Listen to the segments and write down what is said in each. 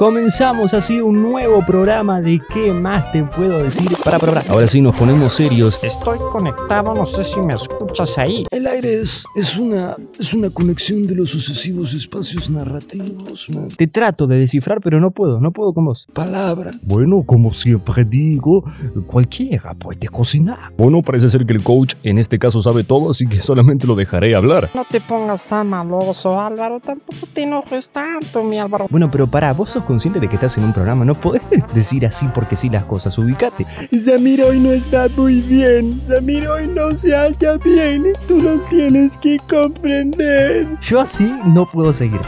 Comenzamos así un nuevo programa de ¿Qué más te puedo decir? Para, para, para. Ahora sí nos ponemos serios. Estoy conectado, no sé si me escuchas ahí. El aire es, es, una, es una conexión de los sucesivos espacios narrativos. man. Te trato de descifrar, pero no puedo, no puedo con vos. Palabra. Bueno, como siempre digo, cualquiera puede cocinar. Bueno, parece ser que el coach en este caso sabe todo, así que solamente lo dejaré hablar. No te pongas tan maloso, Álvaro. Tampoco te enojes tanto, mi Álvaro. Bueno, pero para, vos sos consciente de que estás en un programa, no podés decir así porque sí las cosas, ubicate. Samir hoy no está muy bien. Samir hoy no se halla bien. Tú lo tienes que comprender. Yo así no puedo seguir.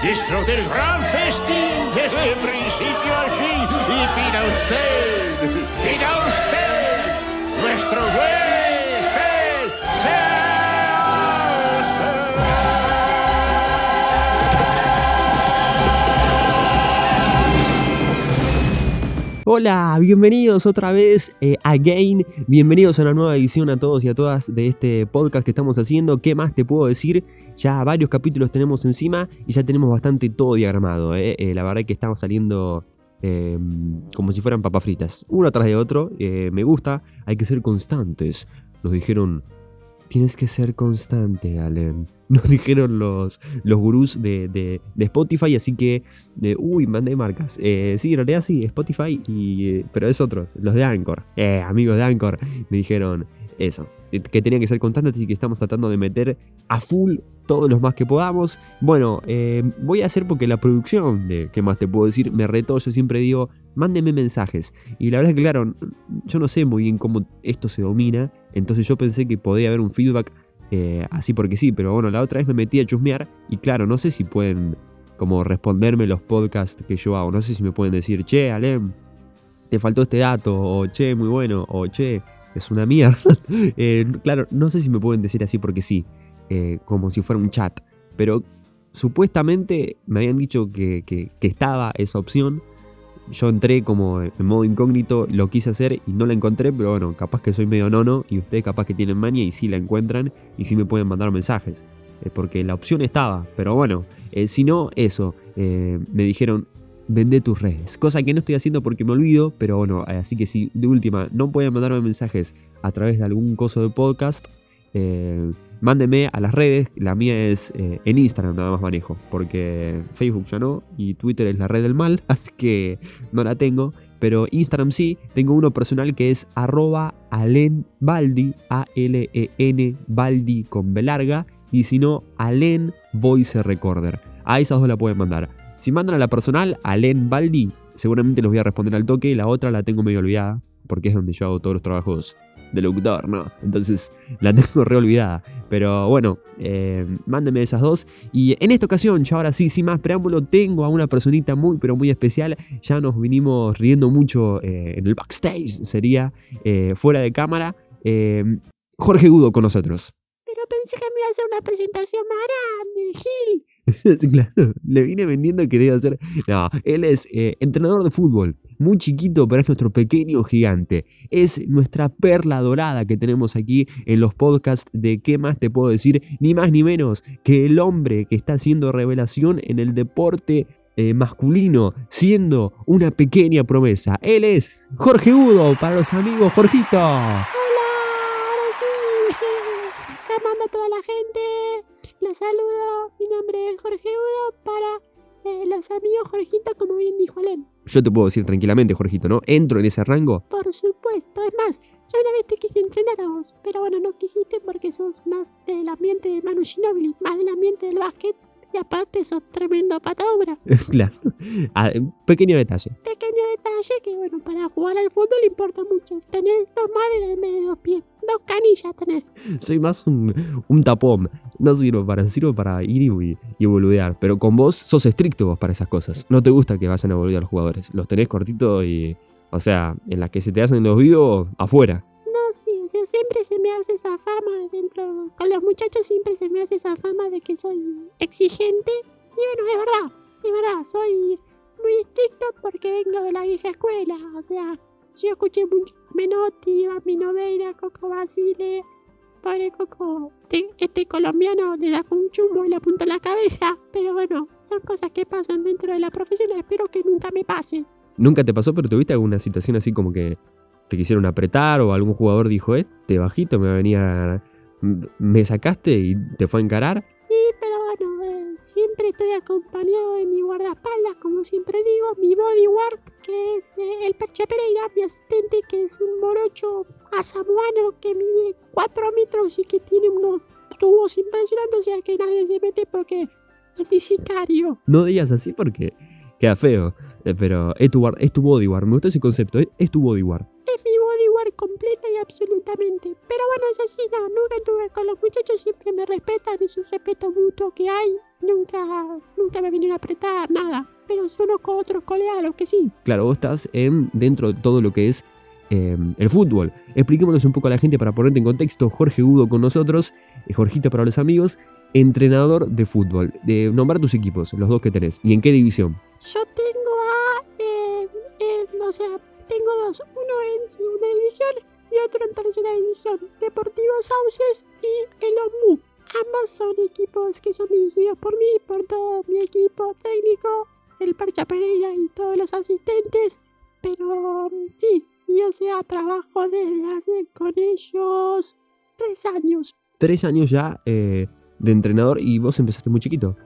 Disfrute el gran festín desde principio al fin y pida usted, Hola, bienvenidos otra vez eh, again, bienvenidos a una nueva edición a todos y a todas de este podcast que estamos haciendo. ¿Qué más te puedo decir? Ya varios capítulos tenemos encima y ya tenemos bastante todo diagramado. eh. Eh, la verdad es que estamos saliendo eh, como si fueran papas fritas, uno atrás de otro. Me gusta, hay que ser constantes. Nos dijeron, tienes que ser constante, Allen. Nos dijeron los, los gurús de, de- de Spotify, así que, de, uy, mandé marcas. Eh, sí, en realidad sí, Spotify, y, eh, pero es otros, los de Anchor. Eh, amigos de Anchor, me dijeron eso, eh, que tenían que ser constantes, así que estamos tratando de meter a full todos los más que podamos. Bueno, eh, voy a hacer porque la producción de qué más te puedo decir me retó. Yo siempre digo, mándenme mensajes. Y la verdad es que, claro, yo no sé muy bien cómo esto se domina. Entonces yo pensé que podía haber un feedback eh, así porque sí. Pero bueno, la otra vez me metí a chusmear. Y claro, no sé si pueden como responderme los podcasts que yo hago. No sé si me pueden decir, che, Alem, te faltó este dato. O che, muy bueno. O che, es una mierda. Eh, claro, no sé si me pueden decir así porque sí eh, como si fuera un chat. Pero supuestamente me habían dicho que, que- estaba esa opción. Yo entré como en modo incógnito, lo quise hacer y no la encontré, pero bueno, capaz que soy medio nono y ustedes capaz que tienen mania y sí la encuentran y sí me pueden mandar mensajes. Eh, porque la opción estaba, pero bueno, si no, eso, me dijeron, vende tus redes. Cosa que no estoy haciendo porque me olvido, pero bueno, eh, así que si de última no pueden mandarme mensajes a través de algún coso de podcast, eh, mándenme a las redes. La mía es eh, en Instagram, nada más manejo. Porque Facebook ya no. Y Twitter es la red del mal. Así que no la tengo. Pero Instagram sí. Tengo uno personal que es arroba alenbaldi. A-L-E-N Baldi con B larga. Y si no, Alen Voice Recorder. A esas dos la pueden mandar. Si mandan a la personal, Alen Baldi, seguramente los voy a responder al toque. La otra la tengo medio olvidada. Porque es donde yo hago todos los trabajos de locutor, ¿no? Entonces la tengo re olvidada. Pero bueno, eh, mándenme esas dos. Y en esta ocasión, ya ahora sí, sin más preámbulo, tengo a una personita muy, pero muy especial. Ya nos vinimos riendo mucho eh, en el backstage, sería eh, fuera de cámara. Eh, Jorge Gudo con nosotros. Pensé que me iba a hacer una presentación grande, Gil. Claro, le vine vendiendo que debe hacer. No, él es eh, entrenador de fútbol, muy chiquito, pero es nuestro pequeño gigante. Es nuestra perla dorada que tenemos aquí en los podcasts de ¿Qué más te puedo decir? Ni más ni menos que el hombre que está haciendo revelación en el deporte eh, masculino, siendo una pequeña promesa. Él es Jorge Udo, para los amigos, Jorgito. Les saludo. Mi nombre es Jorge Udo para eh, los amigos Jorgito, como bien dijo Alem. Yo te puedo decir tranquilamente, Jorgito, ¿no? Entro en ese rango. Por supuesto. Es más, yo una vez te quise entrenar a vos, pero bueno, no quisiste porque sos más del ambiente de Manu Ginóbili, más del ambiente del básquet. Y aparte sos tremendo patadura. claro. Ah, pequeño detalle. Pequeño detalle que, bueno, para jugar al fútbol importa mucho. Tenés dos maderas en medio de dos pies. Dos canillas tenés. Soy más un, un tapón. No sirvo para, sirvo para ir y, y boludear. Pero con vos sos estricto vos para esas cosas. No te gusta que vayan a boludear los jugadores. Los tenés cortito y. O sea, en las que se te hacen los vivos, afuera. Siempre se me hace esa fama dentro. Con los muchachos siempre se me hace esa fama de que soy exigente. Y bueno, es verdad, es verdad, soy muy estricto porque vengo de la vieja escuela. O sea, yo escuché mucho Menotti, a Minoveira, Coco Basile, pobre Coco, este, colombiano le sacó un chumbo y le apuntó la cabeza. Pero bueno, son cosas que pasan dentro de la profesión. Espero que nunca me pasen. ¿Nunca te pasó, pero tuviste alguna situación así como que te quisieron apretar o algún jugador dijo, este bajito me va a venir a... me sacaste y te fue a encarar? Sí, pero bueno, eh, siempre estoy acompañado de mi guardaespaldas, como siempre digo, mi bodyguard, que es eh, el Perche Pereira, mi asistente, que es un morocho asamuano que mide 4 metros y que tiene unos tubos impresionantes, o sea que nadie se mete porque es sicario. No digas así porque queda feo. Pero es tu, es tu bodyguard. Me gusta ese concepto. Es, es tu bodyguard. Completa y absolutamente. Pero bueno, es así, no, nunca tuve con los muchachos, siempre me respetan, es un respeto mutuo que hay. Nunca, nunca me vinieron a apretar, nada. Pero son con otros colegas los que sí. Claro, vos estás en, dentro de todo lo que es eh, el fútbol. Expliquémonos un poco a la gente para ponerte en contexto. Jorge Udo con nosotros, eh, Jorgito para los amigos, entrenador de fútbol. De nombrar tus equipos, los dos que tenés. ¿Y en qué división? Yo tengo a, eh, eh, o sea, tengo dos, uno en segunda división y otro en tercera división, Deportivo Sauces y el OMU. Ambos son equipos que son dirigidos por mí, por todo mi equipo técnico, el Parcha Pereira y todos los asistentes, pero mm, sí, y o sea, trabajo desde hace con ellos tres años. Tres años ya eh, de entrenador y vos empezaste muy chiquito.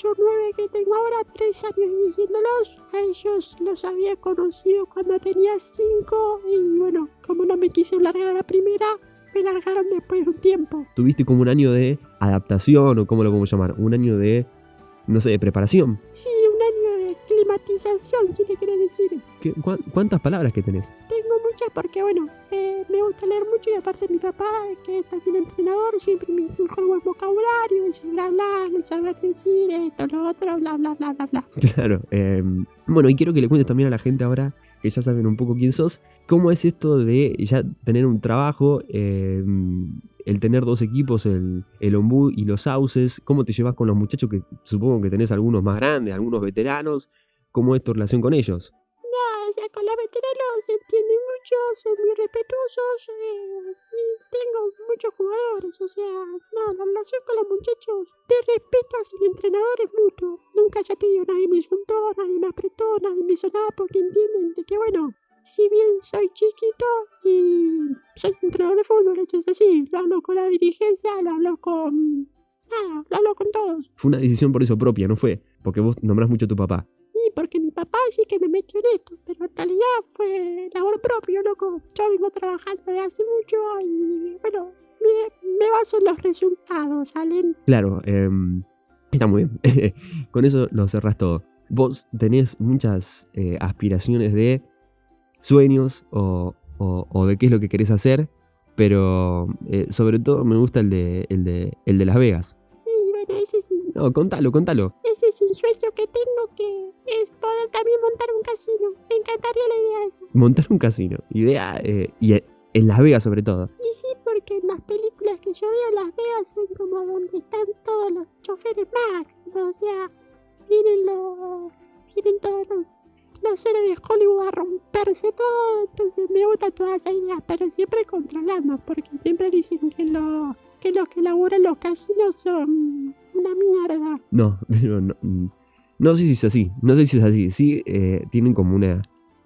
7, 8, 9 que tengo ahora, 3 años dirigiéndolos. A ellos los había conocido cuando tenía 5 y bueno, como no me quise largar a la primera, me largaron después de un tiempo. Tuviste como un año de adaptación o cómo lo podemos llamar. Un año de, no sé, de preparación. Sí, un año de climatización, si te querés decir. ¿Qué- cuán- ¿Cuántas palabras que tenés? Tengo porque bueno, eh, me gusta leer mucho y aparte mi papá, que es también entrenador, siempre me inculcó el buen vocabulario, el saber hablar, el saber decir esto, lo otro, bla, bla, bla, bla, bla. Claro. eh, bueno, y quiero que le cuentes también a la gente ahora, que ya saben un poco quién sos, cómo es esto de ya tener un trabajo, eh, el tener dos equipos, el, el Ombú y los Sauces, cómo te llevas con los muchachos, que supongo que tenés algunos más grandes, algunos veteranos, cómo es tu relación con ellos. No, o sea, con los veteranos se entiende mucho, son muy respetuosos eh, y tengo muchos jugadores, o sea, no, la relación con los muchachos de respeto hacia el entrenador es mutuo. Nunca ya te digo, nadie me insultó, nadie me apretó, nadie me hizo nada porque entienden de que, bueno, si bien soy chiquito y soy entrenador de fútbol, esto es así, lo hablo con la dirigencia, lo hablo con... Nada, lo hablo con todos. Fue una decisión por eso propia, no fue porque vos nombrás mucho a tu papá. Sí, porque mi papá sí que me metió en esto, pero en realidad fue labor propio, loco. Yo vengo trabajando de hace mucho y, bueno, me, me baso en los resultados, ¿salen? Claro, em, está muy bien. Con eso lo cerrás todo. Vos tenés muchas eh, aspiraciones de sueños o, o- o de qué es lo que querés hacer, pero eh, sobre todo me gusta el de, el, de, el de Las Vegas. Sí, bueno, ese es, un- No, contalo, contalo. Sueño que tengo que es poder también montar un casino. Me encantaría la idea esa. Montar un casino. Idea, eh, y en Las Vegas sobre todo. Y sí, porque en las películas que yo veo en Las Vegas son como donde están todos los choferes Max, o sea, vienen los, vienen todos los, los héroes de Hollywood a romperse todo, entonces me gusta toda esa idea, pero siempre controlando, porque siempre dicen que, lo, que los que laburan los casinos son una mierda. No, pero no, mm, no sé si es así. No sé si es así. Sí, eh, tienen como una...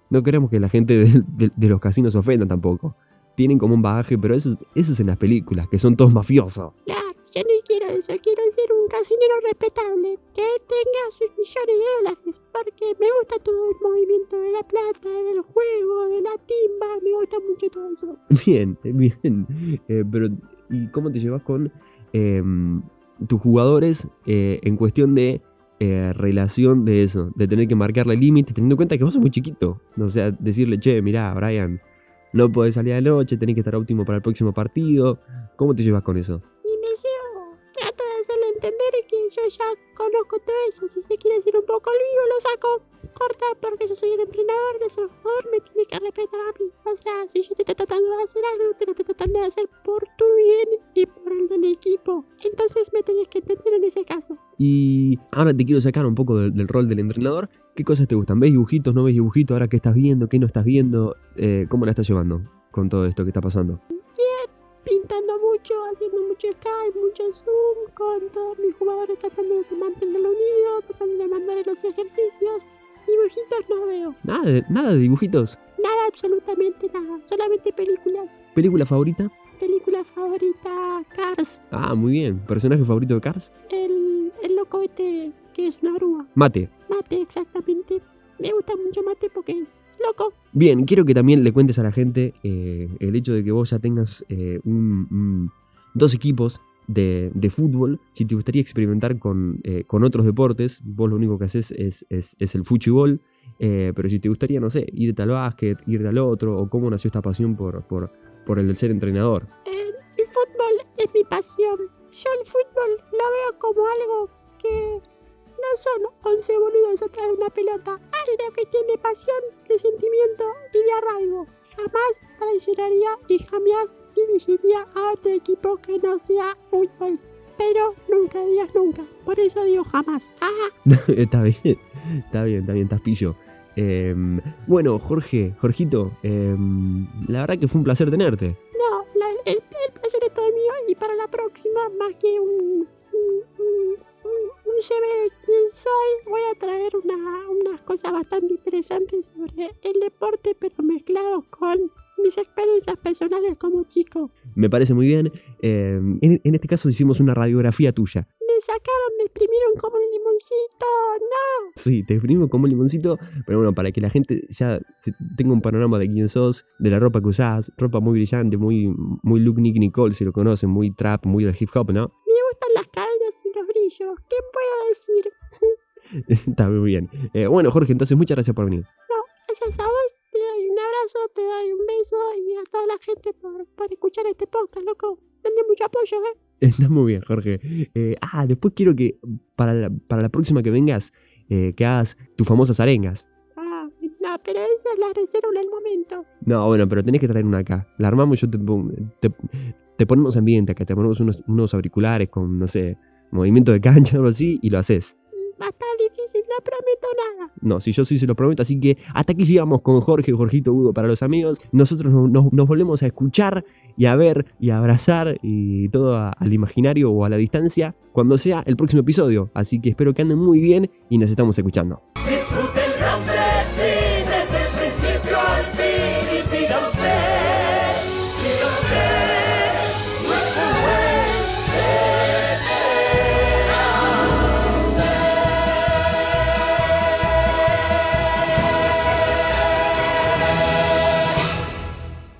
No queremos que la gente de, de- de los casinos se ofenda tampoco. Tienen como un bagaje, pero eso, eso es en las películas, que son todos mafiosos. Claro, yo no quiero eso, quiero ser un casinero respetable, que tenga sus millones de dólares, porque me gusta todo el movimiento de la plata, del juego, de la timba, me gusta mucho todo eso. Bien, bien. Eh, pero, ¿y cómo te llevas con em, tus jugadores eh, en cuestión de eh, relación de eso? De tener que marcarle límites, teniendo en cuenta que vos sos muy chiquito. O sea, decirle, che, mirá, Brian, no podés salir a la noche, tenés que estar óptimo para el próximo partido. ¿Cómo te llevas con eso? Y me llevo, trato de hacerle entender que yo ya conozco todo eso, si se quiere decir un poco el vivo, lo saco, corta, porque yo soy el entrenador, de ese jugador me tiene que respetar a mí. O sea, si yo te estoy tratando de hacer algo, te lo estoy tratando de hacer por tu bien y el del equipo. Entonces me tenés que entender en ese caso. Y ahora te quiero sacar un poco del, del rol del entrenador. ¿Qué cosas te gustan? ¿Ves dibujitos? ¿No ves dibujitos? ¿Ahora qué estás viendo? ¿Qué no estás viendo? Eh, ¿Cómo la estás llevando? con todo esto que está pasando? Pintando mucho, haciendo mucho Skype, mucho Zoom, con todos mis jugadores tratando de mantenerlo unido, tratando de mandarle los ejercicios. Dibujitos no veo. Nada de, nada de dibujitos. Nada, absolutamente nada. Solamente películas. ¿Película favorita? Película favorita, Cars. Ah, muy bien. ¿Personaje favorito de Cars? El, el loco este que es una grúa. Mate. Mate, exactamente. Me gusta mucho Mate porque es loco. Bien, quiero que también le cuentes a la gente eh, el hecho de que vos ya tengas eh, un- un- dos equipos de, de fútbol. Si te gustaría experimentar con, eh, con otros deportes, vos lo único que haces es, es, es el fuchibol. eh, pero si te gustaría, no sé, irte al básquet, ir al otro, o cómo nació esta pasión por, por, por el de ser entrenador. El, el fútbol es mi pasión. Yo el fútbol lo veo como algo que no son 11 boludos atrás de una pelota. Algo que tiene pasión, de sentimiento y de arraigo. Jamás traicionaría y jamás dirigiría a otro equipo que no sea fútbol. Pero nunca digas nunca. Por eso digo jamás. Ah, está bien, está bien, está bien, estás pillo. Em, bueno, Jorge, Jorgito, em, la verdad que fue un placer tenerte. no, la- el, el placer es todo mío y para la próxima, más que un, un, un, un- de quién soy, voy a traer una, unas cosas bastante interesantes sobre el deporte, pero mezclado con mis experiencias personales como chico. Me parece muy bien. Em, en, en este caso hicimos una radiografía tuya. Me sacaron, me exprimieron como un limoncito, no. Sí, te exprimimos como un limoncito, pero bueno, para que la gente ya tenga un panorama de quién sos, de la ropa que usás, ropa muy brillante, muy, muy Luke Nick Nicole, si lo conocen, muy trap, muy del hip hop, ¿no? Me gustan las cadenas y los brillos. ¿Qué puedo decir? Está muy bien. Eh, bueno, Jorge, entonces muchas gracias por venir. No, gracias a vos te doy un abrazo, te doy un beso y a toda la gente por, por escuchar este podcast, loco. Denle mucho apoyo, ¿eh? Está muy bien, Jorge. Eh, ah, después quiero que para la, para la próxima que vengas, eh, que hagas tus famosas arengas. Ah, no, pero esa es la reserva del momento. No, bueno, pero tenés que traer una acá. La armamos y yo te, te, te ponemos ambiente acá, te ponemos unos, unos auriculares con, no sé, movimiento de cancha o algo así y lo haces. Va a estar difícil, no prometo nada. No, si yo sí se lo prometo, así que hasta aquí llegamos con Jorge, Jorgito Hugo para los amigos. Nosotros nos, nos- nos volvemos a escuchar y a ver y a abrazar y todo al imaginario o a la distancia cuando sea el próximo episodio. Así que espero que anden muy bien y nos estamos escuchando.